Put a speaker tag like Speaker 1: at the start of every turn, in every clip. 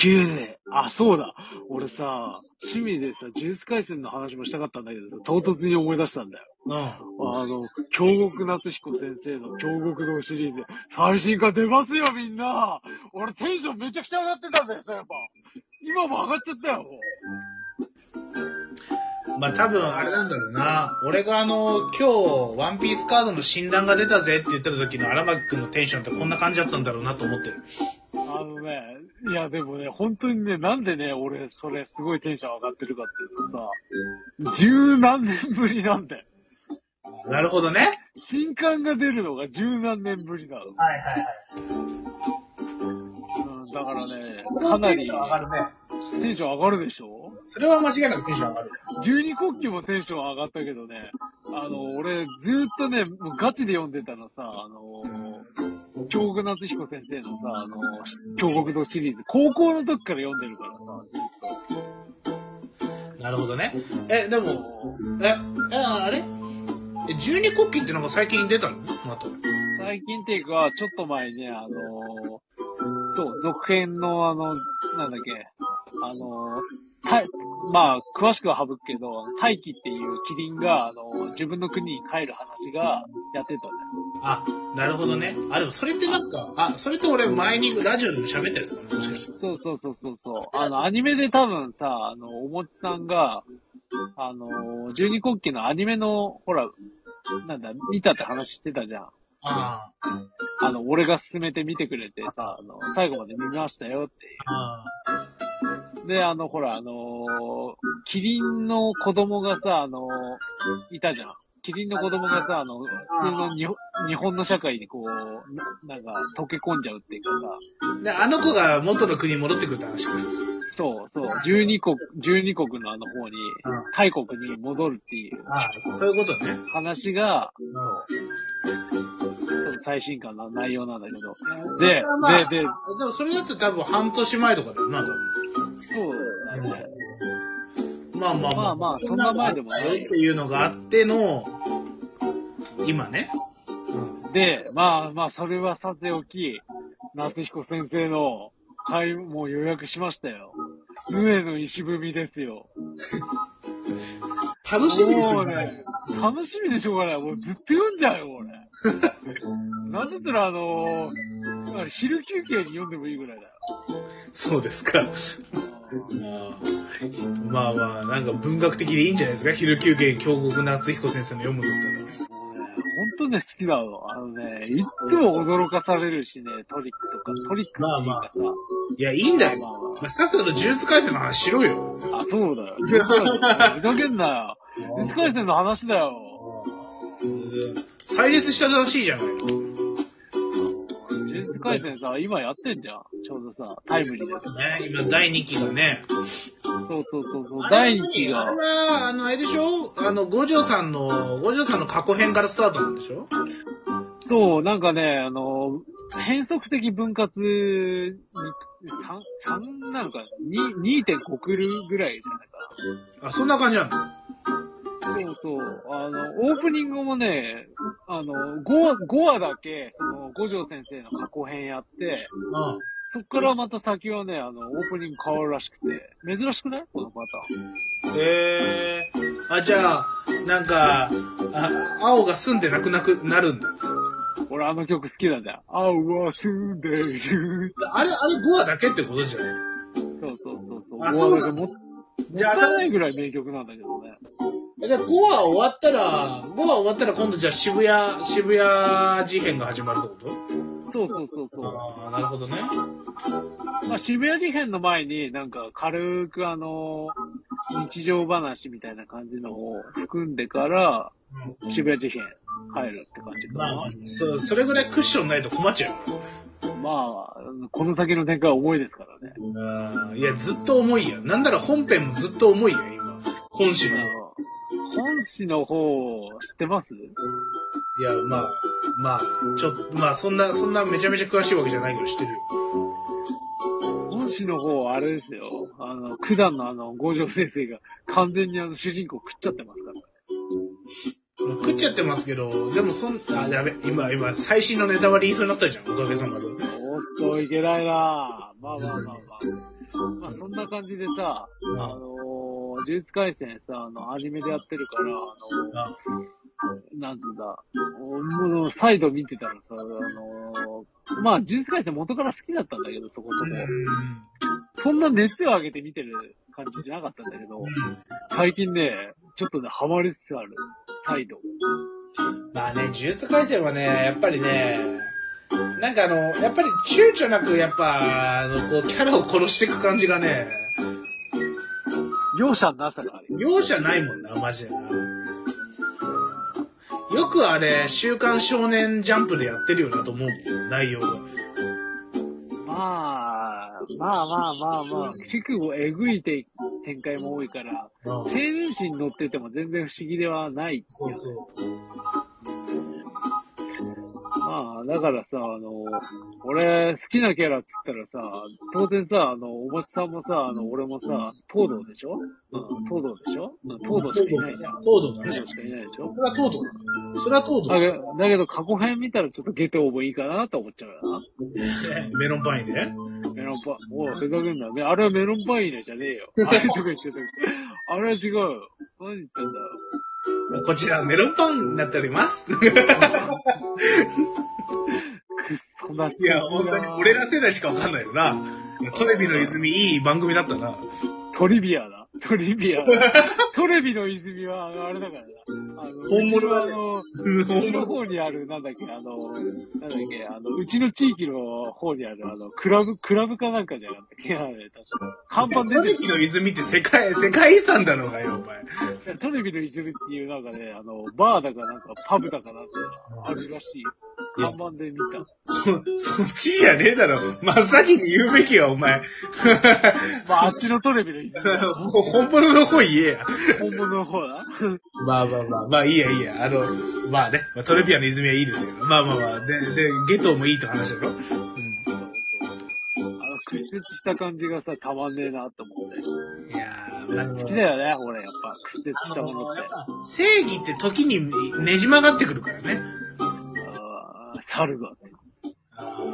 Speaker 1: 9で。あ、そうだ。俺さ、趣味でさ、ジュース回線の話もしたかったんだけどさ、唐突に思い出したんだよ。
Speaker 2: うん。
Speaker 1: あの、京極夏彦先生の京極堂シリーズ、最新刊出ますよ、みんな俺テンションめちゃくちゃ上がってたんだよさ、やっぱ。今も上がっちゃったよ、も
Speaker 2: まあ多分あれなんだろうな。俺があの、今日、ワンピースカードの診断が出たぜって言ってた時の荒牧くんのテンションってこんな感じだったんだろうなと思ってる。
Speaker 1: やでもね、本当にね、なんでね、俺、それすごいテンション上がってるかっていうとさ、十何年ぶりなんだよ。
Speaker 2: なるほどね。
Speaker 1: 新刊が出るのが十何年ぶりなの。
Speaker 2: はいはいはい。
Speaker 1: うん、だからね、かなり、
Speaker 2: テンション上がるね。
Speaker 1: テンション上がるでしょ？
Speaker 2: それは間違いなくテンション上がる。
Speaker 1: 十二国旗もテンション上がったけどね、あの、俺、ずーっとね、もうガチで読んでたのさ、あの、京極夏彦先生のさ、あの、京極堂シリーズ、高校の時から読んでるからさ、
Speaker 2: なるほどね。え、でも、え、え、あれ？え、十二国旗ってなんか最近出たの？また。
Speaker 1: 最近っていうか、ちょっと前にね、あの、そう、続編のあの、なんだっけ、あの、たまあ、詳しくは省くけど、大輝っていうキリンが、あの、自分の国に帰る話がやってたんだよ。
Speaker 2: あ、なるほどね。あ、でもそれってなんか、あ、それって俺前にラジオでも喋ったやつか？なもしかして。
Speaker 1: そうそうそうそうそう。あの、アニメで多分さ、あの、おもちさんが、あの、十二国旗のアニメの、ほら、なんだ、見たって話してたじゃん。
Speaker 2: あ
Speaker 1: あの、俺が勧めて見てくれてさ、あの、最後まで見ましたよって
Speaker 2: あ、あ
Speaker 1: で、あの、ほら、あのーキリンの子供がさ、あのーいたじゃん。キリンの子供がさ、あの、普通の日本日本の社会にこう、ななんか、溶け込んじゃうっていうか
Speaker 2: あ。で、あの子が元の国に戻ってくるって話か。
Speaker 1: さ、そうそう、十二国、十二国のあの方に
Speaker 2: うん、
Speaker 1: 大国に戻るっていう
Speaker 2: ああ、そういうことね。
Speaker 1: 話が、ちょっと最新刊の内容なんだけど。で、
Speaker 2: まあ、
Speaker 1: で、で、
Speaker 2: でもそれだって多分半年前とかだよな、多分。
Speaker 1: そうだね。
Speaker 2: まあまあ
Speaker 1: まあまあそんな前でもないよ
Speaker 2: っていうのがあっての、今ね。
Speaker 1: で、まあまあ、それはさておき、夏彦先生の会もう予約しましたよ。上の石踏みですよ。
Speaker 2: 楽しみでしょ
Speaker 1: もうね、楽しみでしょうがない。もうずっと読んじゃうよ、俺。なんだったらあのー昼休憩に読んでもいいぐらいだよ。
Speaker 2: そうですか。まあまあ、なんか文学的でいいんじゃないですか昼休憩に京極夏彦先生の読むんだったら。
Speaker 1: とね、好きなの。あのね、いっつも驚かされるしね、トリックとか、トリックっていうかさ。
Speaker 2: いや、いいんだよ。
Speaker 1: まあま
Speaker 2: まあ、さっさと呪術改正の話しろよ。
Speaker 1: あ、そうだよ。ふざけんなよ。実回線の話だよ。
Speaker 2: 再列したらしいじゃないの。
Speaker 1: 呪術回戦さ、今やってんじゃん。ちょうどさ、タイムリーです。
Speaker 2: ね、今第2期がね。
Speaker 1: そうそうそうそう。第2期
Speaker 2: あれ
Speaker 1: が。
Speaker 2: は、あの、あれでしょ？あの、五条さんの、五条さんの過去編からスタートなんでしょ？
Speaker 1: そう、なんかね、あの、変則的分割に、3、3なのか、2 2.5くるぐらいじゃないか
Speaker 2: あ、そんな感じなんだ。
Speaker 1: な。そうそう。あの、オープニングもね、あの、5話、5話だけ、その、五条先生の過去編やって、
Speaker 2: うん。
Speaker 1: そっからまた先はね、あの、オープニング変わるらしくて、珍しくない？このパターン。
Speaker 2: へえー。あ、じゃあ、なんか、あ、青が住んでなくなくなるんだ。
Speaker 1: 俺あの曲好きなんだよ。青は住んでいる。
Speaker 2: あれ、あれ5話だけってことじゃない？
Speaker 1: そうそうそうそう。
Speaker 2: あそうなの
Speaker 1: もったいないぐらい名曲なんだけどね。
Speaker 2: じゃあ5話終わったら、5話終わったら今度じゃあ渋谷、渋谷事変が始まるってこと？
Speaker 1: そうそうそうそう。
Speaker 2: ああ、なるほどね。
Speaker 1: まあ、渋谷事変の前になんか軽くあの、日常話みたいな感じのを含んでから、渋谷事変入るって感じか
Speaker 2: まあ
Speaker 1: な。、
Speaker 2: そう、それぐらいクッションないと困っちゃう
Speaker 1: まあ、この先の展開は重いですからね。
Speaker 2: よ。いや、ずっと重いや。なんなら本編もずっと重いや、今。本誌の。い
Speaker 1: あの方、知ってます？
Speaker 2: や、まあ、まあ、ちょっと、まあ、そんな、そんなめちゃめちゃ詳しいわけじゃないけど知ってるよ。
Speaker 1: 本誌の方、あれですよ。あの、九段のあの、五条先生が完全にあの、主人公食っちゃってますから。
Speaker 2: 食っちゃってますけど、でもそん、あ、やべ、今、今、最新のネタバレ言いそうになったじゃん、おかげさまで。
Speaker 1: おっと、いけないなまあまあまあまあ。な感じでさ、
Speaker 2: うん
Speaker 1: あのー、呪術廻戦さ、あの、アニメでやってるから、あの、なんつうんだ、もう、再度見てたらさ、あの、まあ、呪術廻戦元から好きだったんだけど、そこそこ。そんな熱を上げて見てる感じじゃなかったんだけど、最近ね、ちょっとね、ハマりつつある。再度。
Speaker 2: まあね、呪術廻戦はね、やっぱりね、なんかあの、やっぱり躊躇なく、やっぱ、あの、こう、キャラを殺していく感じがね、
Speaker 1: 容赦なさがある。
Speaker 2: 容赦ないもんな、マジでな。よくあれ、週刊少年ジャンプでやってるよなと思うもん、内容が。
Speaker 1: まあ、まあまあまあまあ、結構えぐいて展開も多いから、青年誌に乗ってても全然不思議ではない。
Speaker 2: そうそう。
Speaker 1: まあ、だからさ、あの、俺、好きなキャラって言ったらさ、当然さ、あの、おもちさんもさ、あの、俺もさ、東堂でしょ？うん、東堂でしょ？うん、東堂しかいないじゃん。
Speaker 2: 東堂だね
Speaker 1: 東堂。しかいないでしょ？
Speaker 2: それは東堂だ。それは東堂
Speaker 1: だけど、だけど過去編見たらちょっとゲトウもいいかなと思っちゃうよな。
Speaker 2: メロンパンでね。
Speaker 1: メロンパン、おい、ふざけんな。ねあれはメロンパン入れじゃねえよ。あれとか言っちゃった。あれは違うよ。何言ってんだよ。
Speaker 2: こちらメロンパンになっております。
Speaker 1: くっそな。
Speaker 2: いや、本当に俺ら世代しかわかんないよな。トレビの泉いい番組だったな。
Speaker 1: トリビアだ。トリビア。トレビの泉は、あれだからな。あの、
Speaker 2: 本物だね
Speaker 1: うちの方にある、なんだっけ、あの、なんだっけ、あの、うちの地域の方にある、あの、クラブ、クラブかなんかじゃなかったっけあれ、確か。看板出てる。
Speaker 2: トレビの泉って世界、世界遺産だろうがよ、お前。
Speaker 1: トレビの泉っていうなんかね、あの、バーだかなんか、パブだかなんかあるらしい。看板で見た。
Speaker 2: そ、そっちじゃねえだろ。真っ先に言うべきよ、お前。
Speaker 1: まあ、あっちのトレビの泉。
Speaker 2: もう本物の方言えや。
Speaker 1: 本物の方だ。
Speaker 2: まあまあまあ、まあいいやいいや。あの、まあね、まあ、トレビアの泉はいいですよ。まあまあまあ、で、で、ゲトもいいって話だろ。うん。
Speaker 1: あの、屈折した感じがさ、たまんねえなと思って。
Speaker 2: いやー、
Speaker 1: 好きだよね、俺、やっぱ、屈折したものって。
Speaker 2: 正義って時にねじ曲がってくるからね。
Speaker 1: 猿がね。
Speaker 2: あ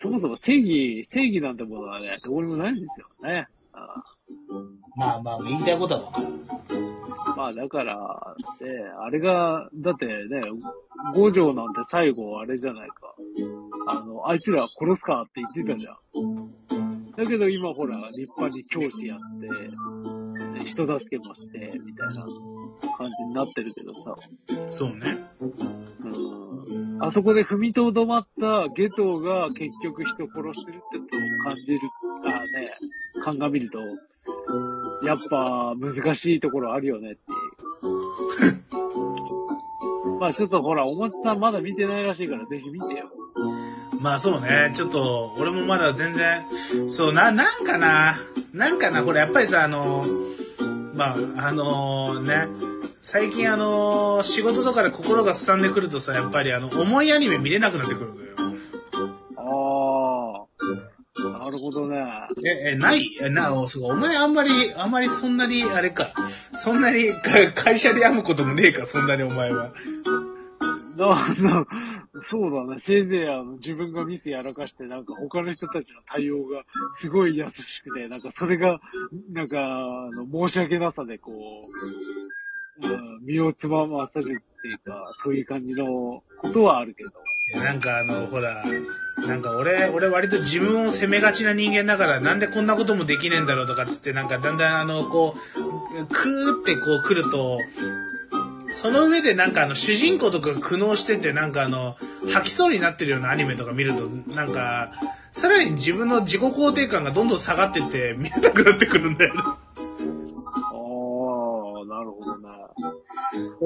Speaker 1: そもそも正義、正義なんてものはね、どうにもないんですよね。あ
Speaker 2: まあまあ、言いたいことはわかる。
Speaker 1: ーまあ、だから、で、あれが、だってね、五条なんて最後あれじゃないか。あの、あいつら殺すかって言ってたじゃん。だけど今ほら、立派に教師やって、ね人助けもして、みたいな感じになってるけどさ。
Speaker 2: そうね。
Speaker 1: うんあそこで踏みとどまったゲトウが結局人を殺してるってことを感じる、あね、鑑みると、やっぱ難しいところあるよねっていう。まあちょっとほら、おもちさんまだ見てないらしいからぜひ見てよ。
Speaker 2: まあそうね、ちょっと、俺もまだ全然、そう、な、なんかな、なんかな、これやっぱりさ、あの、まあ、あのね、最近あの、仕事とかで心がすさんでくるとさ、やっぱりあの、重いアニメ見れなくなってくるのよ。
Speaker 1: ああ、なるほどね。
Speaker 2: え、え、ない？えな、そうか、お前あんまり、あんまりそんなに、あれか、そんなにか 会社で病むこともねえか、そんなにお前は。
Speaker 1: な、な、そうだね。せいぜいあの自分がミスやらかして、なんか他の人たちの対応がすごい優しくて、なんかそれが、なんか、あの、申し訳なさでこう、うん、身をつままされるっていうか、そういう感じのことはあるけど。
Speaker 2: なんかあの、ほら、なんか俺、俺割と自分を責めがちな人間だから、なんでこんなこともできねえんだろうとかつって、なんかだんだんあの、こう、クーってこう来ると、その上でなんかあの、主人公とか苦悩してて、なんかあの、吐きそうになってるようなアニメとか見ると、なんか、さらに自分の自己肯定感がどんどん下がってって、見えなくなってくるんだよね。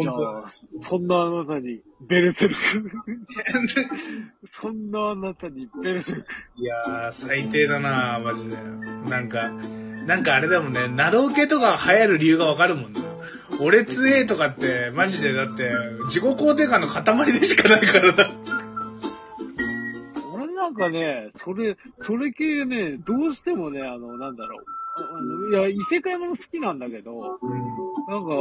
Speaker 1: じゃあ、そんなあなたに、ベルセルク。そんなあなたに、ベルセルク。
Speaker 2: いやー、最低だなマジで。なんか、なんかあれだもんね、ナロー系とか流行る理由がわかるもんね。俺強えとかって、マジでだって、自己肯定感の塊でしかないからな。
Speaker 1: 俺なんかね、それ、それ系ね、どうしてもね、あの、なんだろう。いや、異世界もの好きなんだけど、なんか、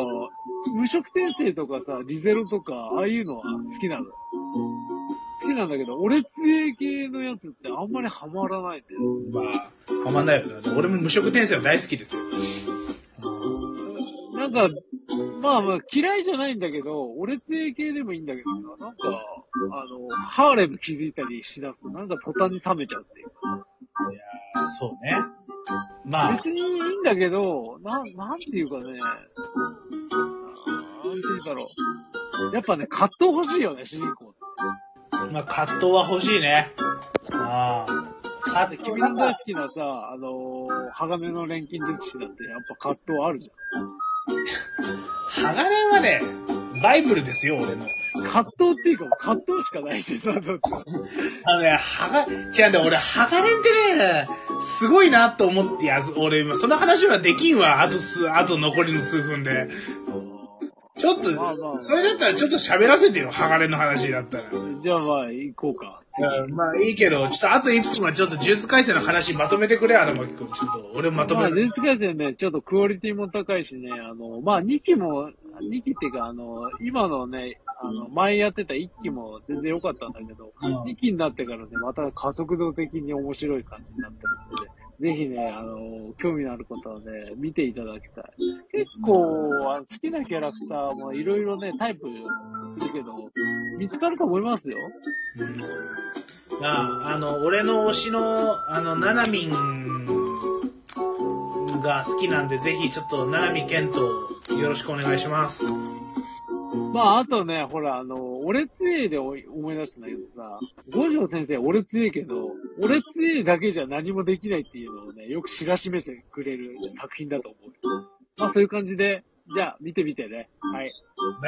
Speaker 1: 無色転生とかさ、リゼロとか、ああいうのは好きなの。好きなんだけど、俺強い系のやつってあんまりハマらないんだよ。
Speaker 2: まあ、はまんないよね。俺も無色転生は大好きですよ。
Speaker 1: なんか、まあまあ嫌いじゃないんだけど、俺系系でもいいんだけどさ、なんか、あの、ハーレム気づいたりしだすと、なんか途端に冷めちゃうっていうか。
Speaker 2: いやーそうね。まあ、
Speaker 1: 別にんだけど、なん、なんていうかね、なんていうだろう。やっぱね、葛藤欲しいよね、主人公って。
Speaker 2: まあ、葛藤は欲しいね。ああ。葛藤
Speaker 1: 君の大好きなさ、あのー、鋼の錬金術師だって、やっぱ葛藤あるじ
Speaker 2: 鋼はね、バイブルですよ、俺の。
Speaker 1: 葛藤っていうか、葛藤しかないしさ、だって
Speaker 2: あのね、はが、違うんだよ、俺、鋼ってね、すごいなと思って、いや、俺、今その話はできんわ、あと数、あと残りの数分で。ちょっと、
Speaker 1: まあまあ
Speaker 2: それだったらちょっと喋らせてよ、鋼の話だったら。
Speaker 1: じゃあまあ、行こうか。
Speaker 2: まあいいけど、ちょっとあと1分はちょっとジュース回線の話まとめてくれ、荒牧くん。ちょっと、俺まと
Speaker 1: まあ、
Speaker 2: めて。
Speaker 1: 呪術回戦ね、ちょっとクオリティも高いしね、あの、まあ、2期も、2期っていうか、あの、今のね、あの、前やってた1期も全然良かったんだけど、2期になってからね、また加速度的に面白い感じになってるので、ぜひね、あの、興味のある方はね、見ていただきたい。結構、あの好きなキャラクターもいろいろね、タイプいるけど、見つかると思いますよ。
Speaker 2: あ、あの、俺の推しの、あの、ななみんが好きなんで、ぜひちょっと、ななみけんとよろしくお願いします。
Speaker 1: まあ、あとね、ほら、あの、俺強いで思い出したんだけどさ、五条先生俺強いけど、俺強いだけじゃ何もできないっていうのをね、よく知らしめてくれる作品だと思うよ。まあ、そういう感じで、じゃあ、見てみてね。はい。
Speaker 2: バイバイ